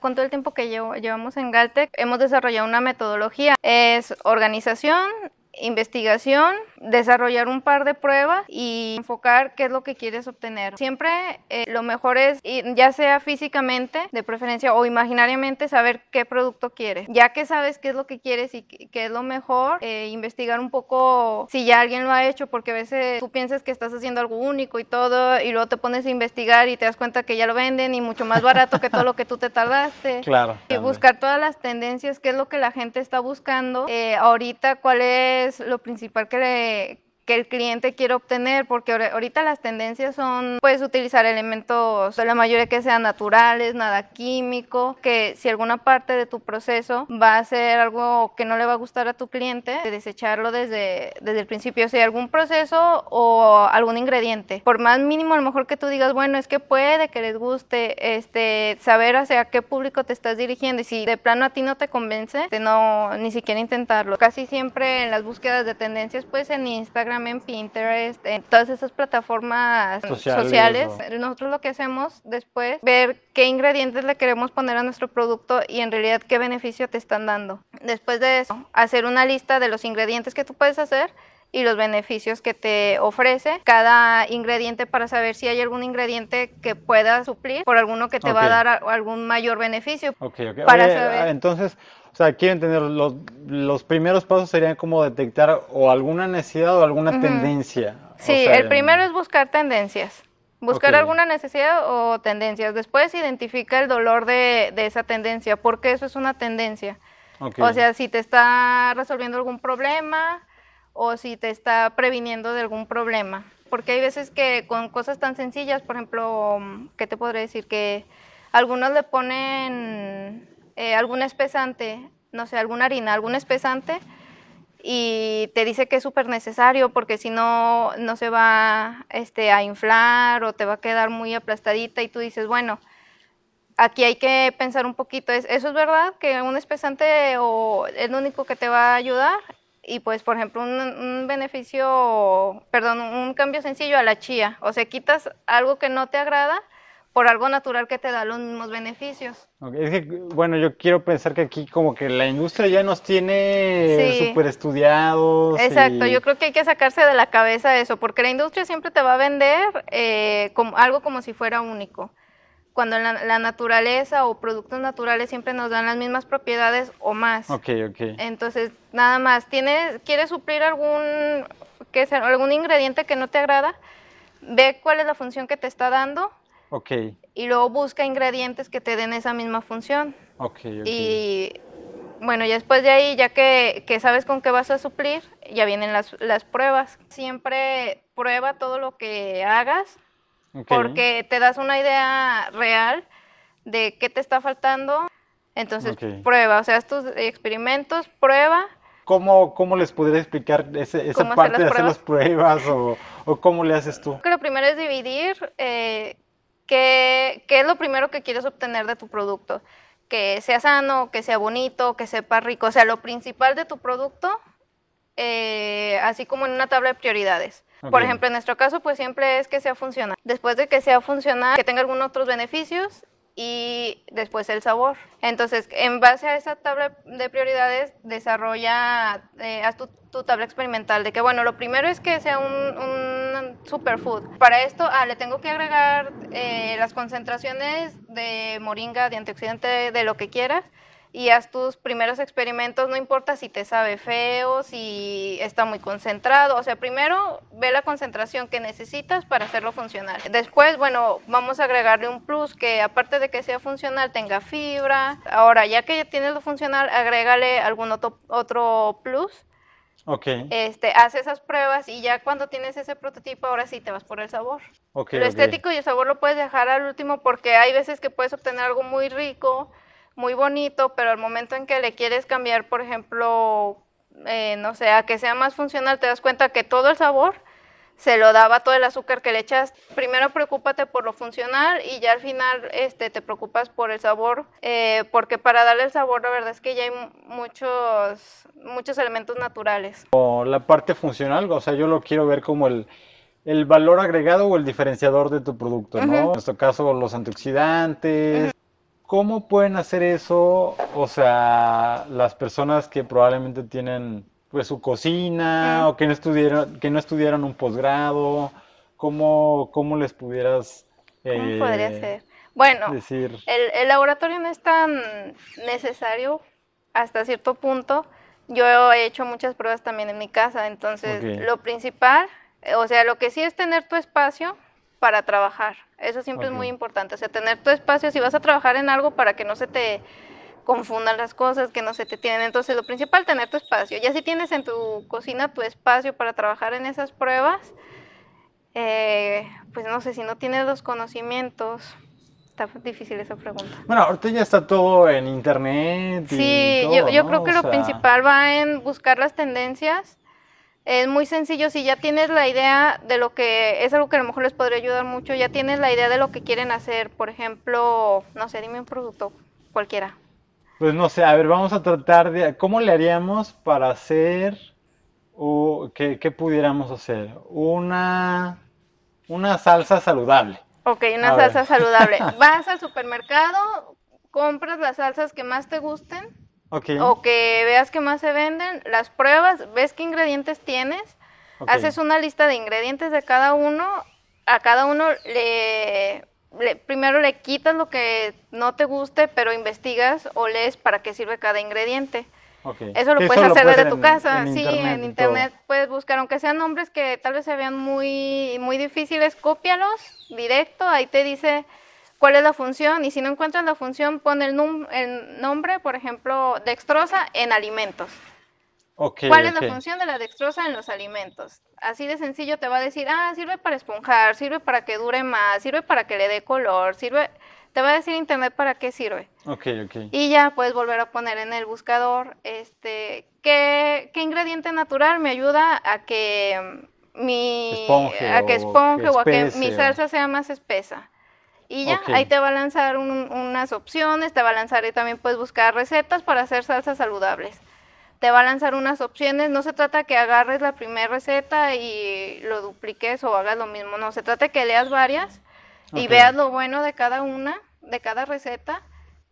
con todo el tiempo que llevamos en Galtec, hemos desarrollado una metodología. Es organización, investigación, desarrollar un par de pruebas y enfocar qué es lo que quieres obtener. Siempre eh, lo mejor es, ya sea físicamente, de preferencia, o imaginariamente, saber qué producto quieres. Ya que sabes qué es lo que quieres y qué es lo mejor, eh, investigar un poco si ya alguien lo ha hecho, porque a veces tú piensas que estás haciendo algo único y todo, y luego te pones a investigar y te das cuenta que ya lo venden y mucho más barato que todo lo que tú te tardaste. Claro. Y buscar todas las tendencias, qué es lo que la gente está buscando. Eh, ahorita, cuál es lo principal que le que el cliente quiere obtener, porque ahorita las tendencias son, puedes utilizar elementos, la mayoría que sean naturales, nada químico, que si alguna parte de tu proceso va a ser algo que no le va a gustar a tu cliente, de desecharlo desde, desde el principio, si algún proceso o algún ingrediente. Por más mínimo, a lo mejor que tú digas, bueno, es que puede que les guste, este, saber hacia qué público te estás dirigiendo y si de plano a ti no te convence, no ni siquiera intentarlo. Casi siempre en las búsquedas de tendencias, pues en Instagram, en Pinterest, en todas esas plataformas sociales. Nosotros lo que hacemos después, ver qué ingredientes le queremos poner a nuestro producto y en realidad qué beneficio te están dando. Después de eso, hacer una lista de los ingredientes que tú puedes hacer y los beneficios que te ofrece cada ingrediente para saber si hay algún ingrediente que pueda suplir por alguno que te va a dar algún mayor beneficio. Ok, ok. Para saber... Entonces, o sea, quieren tener los, los primeros pasos serían como detectar o alguna necesidad o alguna tendencia. Sí, el primero es buscar tendencias. Buscar alguna necesidad o tendencias. Después identifica el dolor de, de esa tendencia, porque eso es una tendencia. O sea, si te está resolviendo algún problema o si te está previniendo de algún problema. Porque hay veces que con cosas tan sencillas, por ejemplo, ¿qué te podré decir? Que algunos le ponen eh, algún espesante, no sé, alguna harina, algún espesante, y te dice que es súper necesario porque si no, no se va este, a inflar o te va a quedar muy aplastadita y tú dices, bueno, aquí hay que pensar un poquito, ¿eso es verdad que un espesante o es lo único que te va a ayudar? Y pues, por ejemplo, un, un, beneficio, perdón, un cambio sencillo a la chía, o sea, quitas algo que no te agrada por algo natural que te da los mismos beneficios. bueno, yo quiero pensar que aquí como que la industria ya nos tiene súper estudiados. Exacto, yo creo que hay que sacarse de la cabeza eso, porque la industria siempre te va a vender eh, como, algo como si fuera único. Cuando la, la, naturaleza o productos naturales siempre nos dan las mismas propiedades o más. Ok, ok. Entonces, nada más, ¿tienes, ¿quieres suplir algún, que algún ingrediente que no te agrada? Ve cuál es la función que te está dando Ok. Y luego busca ingredientes que te den esa misma función. Ok, ok. Y bueno, ya después de ahí, ya que, que, sabes con qué vas a suplir, ya vienen las, las pruebas. Siempre prueba todo lo que hagas, porque te das una idea real de qué te está faltando. Entonces, prueba, o sea, tus experimentos, prueba. ¿Cómo, cómo les podría explicar esa parte de hacer las pruebas o, o, cómo le haces tú? lo primero es dividir eh, ¿Qué, es lo primero que quieres obtener de tu producto? Que sea sano, que sea bonito, que sepa rico. O sea, lo principal de tu producto, eh, así como en una tabla de prioridades. Por ejemplo, en nuestro caso, pues siempre es que sea funcional. Después de que sea funcional, que tenga algunos otros beneficios y después el sabor. Entonces, en base a esa tabla de prioridades, desarrolla, eh, haz tu, tabla experimental de que, bueno, lo primero es que sea un, superfood. Para esto, ah, le tengo que agregar eh, las concentraciones de moringa, de antioxidante, de lo que quieras y haz tus primeros experimentos, no importa si te sabe feo, si está muy concentrado, o sea, primero ve la concentración que necesitas para hacerlo funcional. Después, bueno, vamos a agregarle un plus que aparte de que sea funcional tenga fibra. Ahora, ya que ya tienes lo funcional, agrégale algún otro, otro plus. Ok. Este, haz esas pruebas y ya cuando tienes ese prototipo, ahora sí te vas por el sabor. Okay, lo estético y el sabor lo puedes dejar al último porque hay veces que puedes obtener algo muy rico, muy bonito, pero al momento en que le quieres cambiar, por ejemplo, eh, no sé, a que sea más funcional, te das cuenta que todo el sabor se lo daba todo el azúcar que le echas. Primero preocúpate por lo funcional y ya al final este, te preocupas por el sabor, eh, porque para darle el sabor la verdad es que ya hay muchos, muchos elementos naturales. O la parte funcional, o sea, yo lo quiero ver como el, el valor agregado o el diferenciador de tu producto, ¿no? En nuestro caso, los antioxidantes. ¿Cómo pueden hacer eso? O sea, las personas que probablemente tienen pues su cocina o que no estudiaron, que no estudiaron un posgrado, ¿cómo, ¿cómo les pudieras ¿Cómo podría eh, ser? Bueno, decir? el, el laboratorio no es tan necesario hasta cierto punto. Yo he hecho muchas pruebas también en mi casa, entonces lo principal, eh, o sea, lo que sí es tener tu espacio para trabajar. Eso siempre es muy importante. O sea, tener tu espacio, si vas a trabajar en algo para que no se te confundan las cosas, que no se te tienen. Entonces, lo principal, tener tu espacio. Ya si tienes en tu cocina tu espacio para trabajar en esas pruebas, eh, pues no sé, si no tienes los conocimientos, está difícil esa pregunta. Bueno, ahorita ya está todo en internet y Sí, todo, yo, yo ¿no? creo que O lo sea, principal va en buscar las tendencias. Es muy sencillo, si ya tienes la idea de lo que es algo que a lo mejor les podría ayudar mucho, ya tienes la idea de lo que quieren hacer, por ejemplo, no sé, dime un producto cualquiera. Pues no sé, a ver, vamos a tratar de, ¿cómo le haríamos para hacer, o qué, qué pudiéramos hacer? Una, una salsa saludable. Ok, una A ver. salsa saludable. Vas al supermercado, compras las salsas que más te gusten O que veas que más se venden, las pruebas, ves qué ingredientes tienes, haces una lista de ingredientes de cada uno, a cada uno le, le- primero le quitas lo que no te guste, pero investigas o lees para qué sirve cada ingrediente. ok. Eso lo puedes hacer desde tu en- casa, en sí, internet en internet puedes buscar, aunque sean nombres que tal vez se vean muy, muy difíciles, cópialos directo, ahí te dice cuál es la función y si no encuentras la función, pon el, el nombre, por ejemplo, dextrosa en alimentos. ¿Cuál es la función de la dextrosa en los alimentos? Así de sencillo te va a decir, ah, sirve para esponjar, sirve para que dure más, sirve para que le dé color, sirve, te va a decir internet para qué sirve. Ok, ok. Y ya puedes volver a poner en el buscador, este, ¿qué, qué ingrediente natural me ayuda a que mm, mi, Esponje a que o esponje o a que mi o- salsa sea más espesa? Y ya, Ok. ahí te va a lanzar un- unas opciones, te va a lanzar y también puedes buscar recetas para hacer salsas saludables. Te va a lanzar unas opciones, no se trata que agarres la primera receta y lo dupliques o hagas lo mismo, no, se trata que leas varias y veas lo bueno de cada una, de cada receta,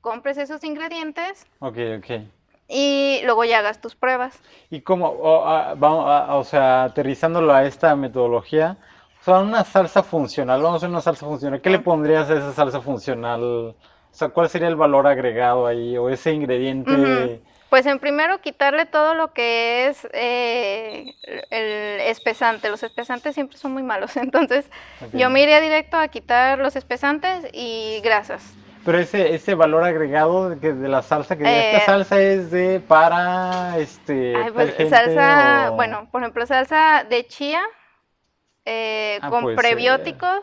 compres esos ingredientes Ok, ok. y luego ya hagas tus pruebas. Y como, o, a- vamos a- o sea, aterrizándolo a esta metodología, sea, una salsa funcional, vamos a hacer una salsa funcional, ¿qué le Mm. pondrías a esa salsa funcional? O sea, ¿cuál sería el valor agregado ahí? O ese ingrediente. Pues en primero quitarle todo lo que es eh, el espesante. Los espesantes siempre son muy malos. Entonces yo me iría directo a quitar los espesantes y grasas. pero ese, ese valor agregado de, que de la salsa, que Eh, esta salsa es de para, este, Ay, pues, gente salsa, o- bueno, por ejemplo, salsa de chía eh, Ah, con pues, eh, prebióticos.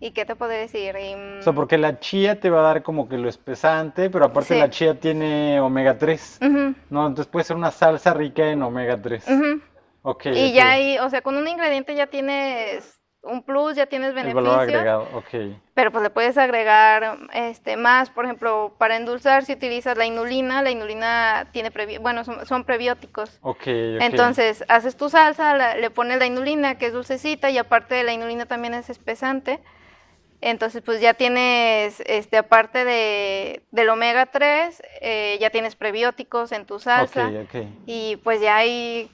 ¿Y qué te puedo decir? Y, O sea, porque la chía te va a dar como que lo espesante, pero aparte Sí. la chía tiene omega 3, Ujú, ¿no? Entonces puede ser una salsa rica en omega 3. ujú. Ok, Y ya ahí, o sea, con un ingrediente ya tienes un plus, ya tienes El valor agregado, ok. Pero pues le puedes agregar este más, por ejemplo, para endulzar si utilizas la inulina, la inulina tiene prebi- bueno, son, son prebióticos. Ok, ok. Entonces, haces tu salsa, la- le pones la inulina que es dulcecita y aparte de la inulina también es espesante. Entonces, pues ya tienes, este, aparte de, del omega 3, eh, ya tienes prebióticos en tu salsa. Ok, ok. Y pues ya hay,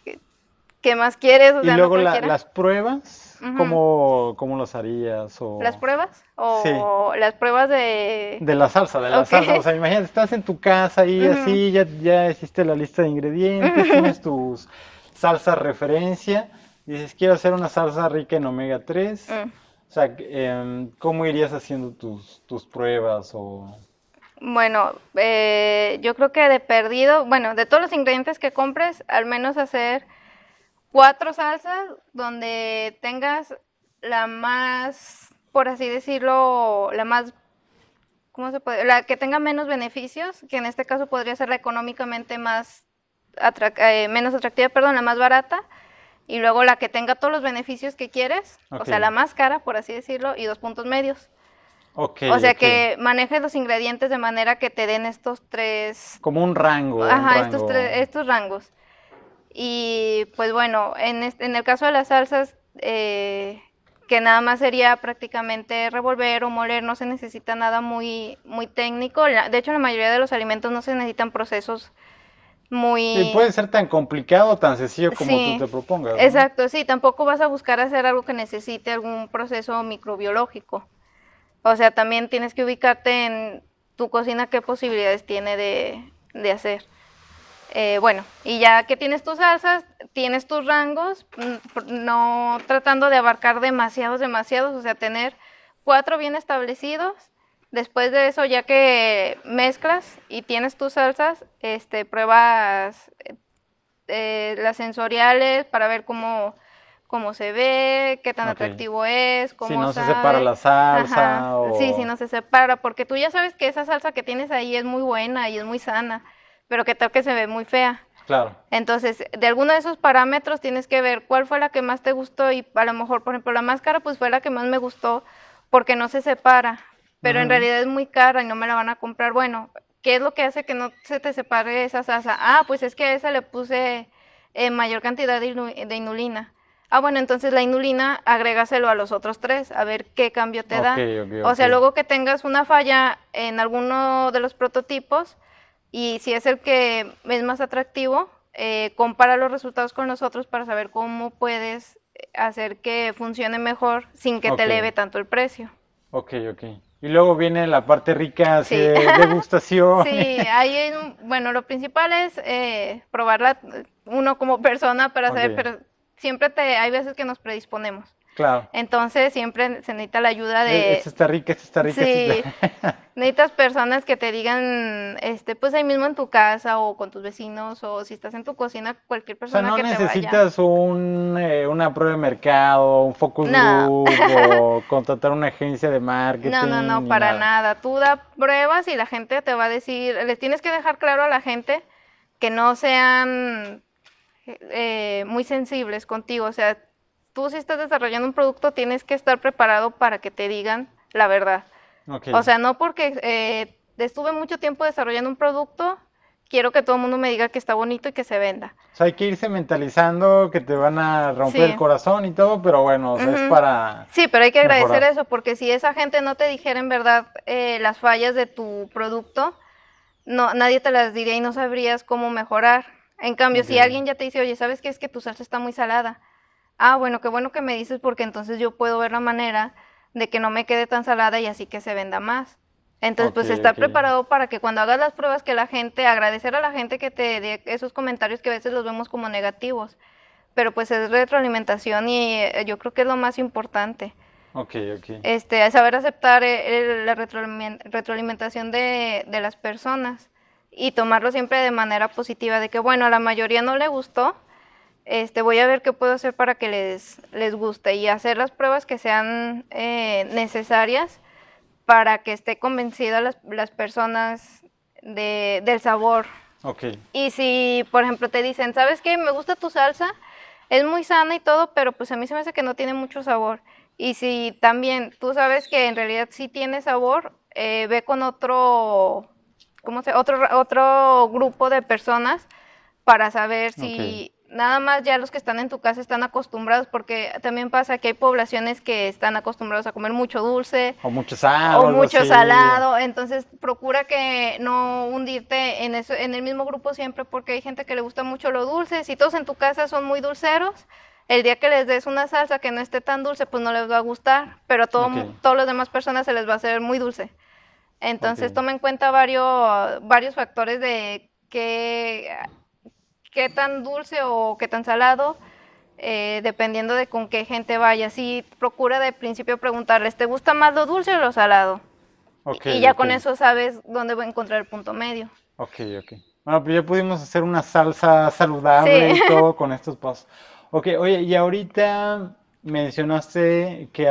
¿qué más quieres? O Y no luego la- las pruebas, ¿cómo, cómo las harías? O... ¿Las pruebas? ¿O las pruebas de...? De la salsa, de la salsa. O sea, imagínate, estás en tu casa y así, ya, ya hiciste la lista de ingredientes, tienes tus salsas referencia, dices, quiero hacer una salsa rica en omega 3. Mm. O sea, em, ¿cómo irías haciendo tus, tus pruebas? O... Bueno, eh, yo creo que de perdido, bueno, de todos los ingredientes que compres, al menos hacer cuatro salsas donde tengas la más, por así decirlo, la más, ¿cómo se puede? La que tenga menos beneficios, que en este caso podría ser la económicamente más, atrac- eh, menos atractiva, perdón, la más barata. Y luego la que tenga todos los beneficios que quieres, o sea, la más cara, por así decirlo, y dos puntos medios. Ok, O sea que manejes los ingredientes de manera que te den estos tres, Como un rango. un ajá, estos tres, estos rangos. Y pues bueno, en, este- en el caso de las salsas, eh, que nada más sería prácticamente revolver o moler, no se necesita nada muy, muy técnico. de hecho, la mayoría de los alimentos no se necesitan procesos muy... Sí, puede ser tan complicado o tan sencillo como tú te propongas. Exacto, sí, tampoco vas a buscar hacer algo que necesite algún proceso microbiológico. O sea, también tienes que ubicarte en tu cocina qué posibilidades tiene de, de hacer. Eh, bueno, y ya que tienes tus salsas, tienes tus rangos, mm, no tratando de abarcar demasiados, demasiados, o sea, tener cuatro bien establecidos. Después de eso, ya que mezclas y tienes tus salsas, este, pruebas eh, las sensoriales para ver cómo, cómo se ve, qué tan atractivo es, cómo Si no se separa la salsa. Sí, si no se separa, porque tú ya sabes que esa salsa que tienes ahí es muy buena y es muy sana pero que tal que se ve muy fea. Claro. Entonces, de alguno de esos parámetros tienes que ver cuál fue la que más te gustó y a lo mejor, por ejemplo, la más cara pues fue la que más me gustó porque no se separa, pero en realidad es muy cara y no me la van a comprar. Bueno, ¿qué es lo que hace que no se te separe esa salsa? Ah, pues es que a esa le puse eh, mayor cantidad de, inulina. Ah, bueno, entonces la inulina agrégaselo a los otros tres, a ver qué cambio te da. o sea, luego que tengas una falla en alguno de los prototipos, y si es el que es más atractivo, eh, compara los resultados con los otros para saber cómo puedes hacer que funcione mejor sin que te eleve tanto el precio. Ok, ok. Y luego viene la parte rica de degustación. Sí, ahí bueno, lo principal es eh, probarla uno como persona para saber, pero siempre te, hay veces que nos predisponemos. Claro. Entonces siempre se necesita la ayuda de... Esta está rica, esta está rica. Sí, necesitas personas que te digan, este, pues ahí mismo en tu casa o con tus vecinos o si estás en tu cocina, cualquier persona que te vaya. no necesitas un, eh, una prueba de mercado, un focus group o contratar una agencia de marketing. No, no, no, para nada. Tú da pruebas y la gente te va a decir, les tienes que dejar claro a la gente que no sean eh, muy sensibles contigo, o sea, tú si estás desarrollando un producto tienes que estar preparado para que te digan la verdad. O sea, no porque eh, estuve mucho tiempo desarrollando un producto, quiero que todo el mundo me diga que está bonito y que se venda. O sea, hay que irse mentalizando que te van a romper el corazón y todo, pero bueno, es para... Sí, pero hay que agradecer eso, porque si esa gente no te dijera en verdad eh, las fallas de tu producto, no, nadie te las diría y no sabrías cómo mejorar. En cambio, si alguien ya te dice, oye, ¿sabes qué? Es que tu salsa está muy salada ah, bueno, qué bueno que me dices porque entonces yo puedo ver la manera de que no me quede tan salada y así que se venda más. Entonces, pues estar preparado para que cuando hagas las pruebas que la gente, agradecer a la gente que te dé esos comentarios que a veces los vemos como negativos, pero pues es retroalimentación y eh, yo creo que es lo más importante. Ok, ok. Este, saber aceptar eh, la retroalimentación de, de las personas y tomarlo siempre de manera positiva, de que bueno, a la mayoría no le gustó, este, voy a ver qué puedo hacer para que les, les guste y hacer las pruebas que sean eh, necesarias para que esté convencida las, las personas de, del sabor. Okay. Y si, por ejemplo, te dicen, ¿sabes qué? Me gusta tu salsa, es muy sana y todo, pero pues a mí se me hace que no tiene mucho sabor. Y si también tú sabes que en realidad sí tiene sabor, eh, ve con otro, ¿cómo se? Otro, otro grupo de personas para saber si nada más ya los que están en tu casa están acostumbrados, porque también pasa que hay poblaciones que están acostumbrados a comer mucho dulce. O mucho salado. O mucho salado. Entonces, procura que no hundirte en, eso, en el mismo grupo siempre, porque hay gente que le gusta mucho lo dulce. Si todos en tu casa son muy dulceros, el día que les des una salsa que no esté tan dulce, pues no les va a gustar, pero todo, todas las demás personas se les va a hacer muy dulce. Entonces, toma en cuenta varios, varios factores de que qué tan dulce o qué tan salado, eh, dependiendo de con qué gente vaya. Si procura de principio preguntarles, ¿te gusta más lo dulce o lo salado? y ya con eso sabes dónde voy a encontrar el punto medio. Ok, ok. Bueno, pues ya pudimos hacer una salsa saludable y todo con estos pasos. Ok, oye, y ahorita mencionaste que